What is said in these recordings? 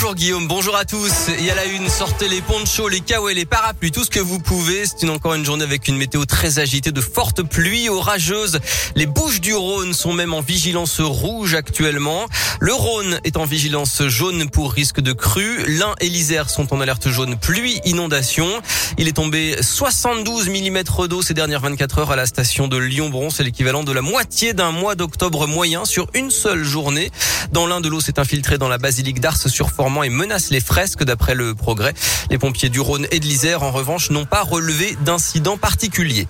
Bonjour Guillaume, bonjour à tous. Et à la une, sortez les ponchos, les kawaii, les parapluies, tout ce que vous pouvez. C'est encore une journée avec une météo très agitée, de fortes pluies orageuses. Les Bouches du Rhône sont même en vigilance rouge actuellement. Le Rhône est en vigilance jaune pour risque de crue. L'Ain et l'Isère sont en alerte jaune pluie, inondation. Il est tombé 72 mm d'eau ces dernières 24 heures à la station de Lyon-Bron. C'est l'équivalent de la moitié d'un mois d'octobre moyen sur une seule journée. Dans l'un de l'eau s'est infiltrée dans la basilique d'Ars sur Et menace les fresques d'après le progrès. Les pompiers du Rhône et de l'Isère, en revanche, n'ont pas relevé d'incidents particuliers.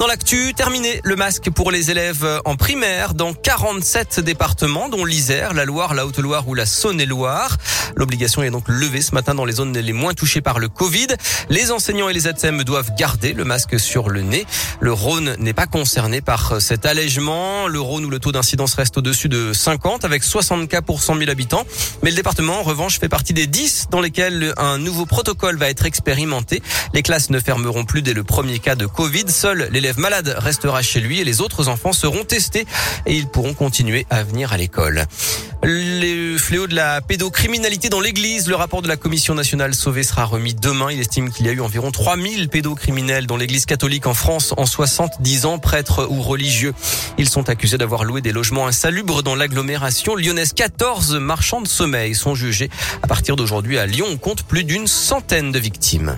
Dans l'actu, terminé le masque pour les élèves en primaire dans 47 départements, dont l'Isère, la Loire, la Haute-Loire ou la Saône-et-Loire. L'obligation est donc levée ce matin dans les zones les moins touchées par le Covid. Les enseignants et les ATSEM doivent garder le masque sur le nez. Le Rhône n'est pas concerné par cet allègement. Le Rhône où le taux d'incidence reste au-dessus de 50 avec 60 cas pour 100 000 habitants. Mais le département, en revanche, fait partie des 10 dans lesquels un nouveau protocole va être expérimenté. Les classes ne fermeront plus dès le premier cas de Covid. Seul malade restera chez lui et les autres enfants seront testés et ils pourront continuer à venir à l'école. Les fléaux de la pédocriminalité dans l'église, le rapport de la commission nationale sauvée sera remis demain. Il estime qu'il y a eu environ 3000 pédocriminels dans l'église catholique en France en 70 ans, prêtres ou religieux. Ils sont accusés d'avoir loué des logements insalubres dans l'agglomération lyonnaise. 14 marchands de sommeil sont jugés. À partir d'aujourd'hui à Lyon, on compte plus d'une centaine de victimes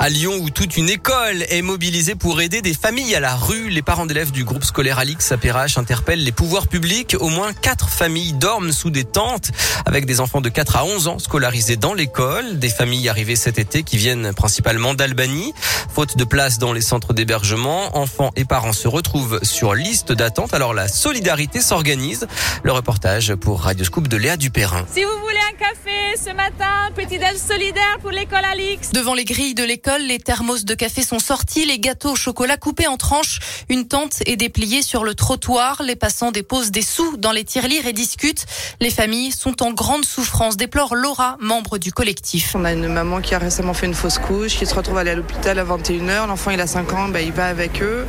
à Lyon où toute une école est mobilisée pour aider des familles à la rue. Les parents d'élèves du groupe scolaire Alix à Perrache interpellent les pouvoirs publics. Au moins quatre familles dorment sous des tentes avec des enfants de 4 à 11 ans scolarisés dans l'école. Des familles arrivées cet été qui viennent principalement d'Albanie. Faute de place dans les centres d'hébergement, enfants et parents se retrouvent sur liste d'attente. Alors la solidarité s'organise. Le reportage pour Radio Scoop de Léa Dupérin. Si vous voulez un café ce matin, petit déj solidaire pour l'école Alix. Devant les grilles de l'école, les thermos de café sont sortis, les gâteaux au chocolat coupés en tranches. Une tente est dépliée sur le trottoir. Les passants déposent des sous dans les tirelires et discutent. Les familles sont en grande souffrance, déplore Laura, membre du collectif. On a une maman qui a récemment fait une fausse couche, qui se retrouve à aller à l'hôpital à 21h. L'enfant, il a 5 ans, bah, il va avec eux.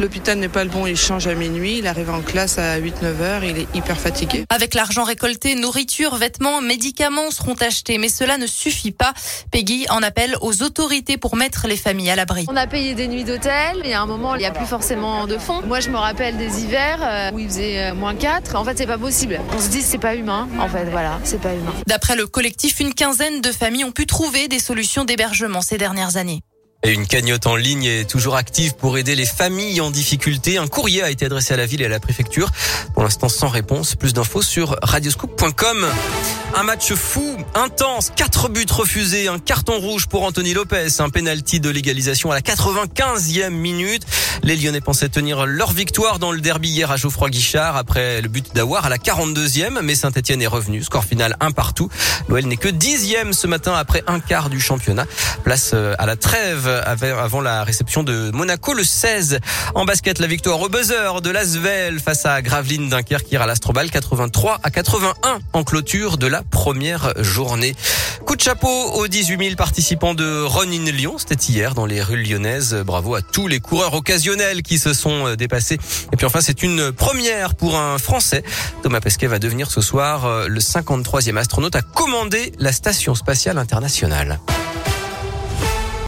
L'hôpital n'est pas le bon, il change à minuit. Il arrive en classe à 8-9h, il est hyper fatigué. Avec l'argent récolté, nourriture, vêtements, médicaments seront achetés. Mais cela ne suffit pas. Peggy en appelle aux autorités pour mettre les familles à l'abri. On a payé des nuits d'hôtel. Il y a un moment, il n'y a plus forcément de fonds. Moi, je me rappelle des hivers euh, où il faisait euh, moins 4. En fait, c'est pas possible. On se dit, c'est pas humain. En fait, voilà, c'est pas humain. D'après le collectif, une quinzaine de familles ont pu trouver des solutions d'hébergement ces dernières années. Et une cagnotte en ligne est toujours active pour aider les familles en difficulté. Un courrier a été adressé à la ville et à la préfecture. Pour l'instant, sans réponse. Plus d'infos sur radioscoop.com. Un match fou, intense, quatre buts refusés, un carton rouge pour Anthony Lopez, un penalty de légalisation à la 95e minute. Les Lyonnais pensaient tenir leur victoire dans le derby hier à Geoffroy Guichard après le but d'Awar à la 42e, mais Saint-Etienne est revenu. Score final un partout. L'OL n'est que dixième ce matin après un quart du championnat. Place euh, à la trêve avant la réception de Monaco le 16. En basket, la victoire au buzzer de Lasvel face à Gravelines Dunkerque hier à l'Astrobal 83 à 81 en clôture de la première journée. Coup de chapeau aux 18 000 participants de Run in Lyon. C'était hier dans les rues lyonnaises. Bravo à tous les coureurs occasionnels qui se sont euh, dépassés. Et puis enfin, c'est une première pour un Français. Thomas Pesquet va devenir ce soir euh, le 53e astronaute à commander la station spatiale internationale.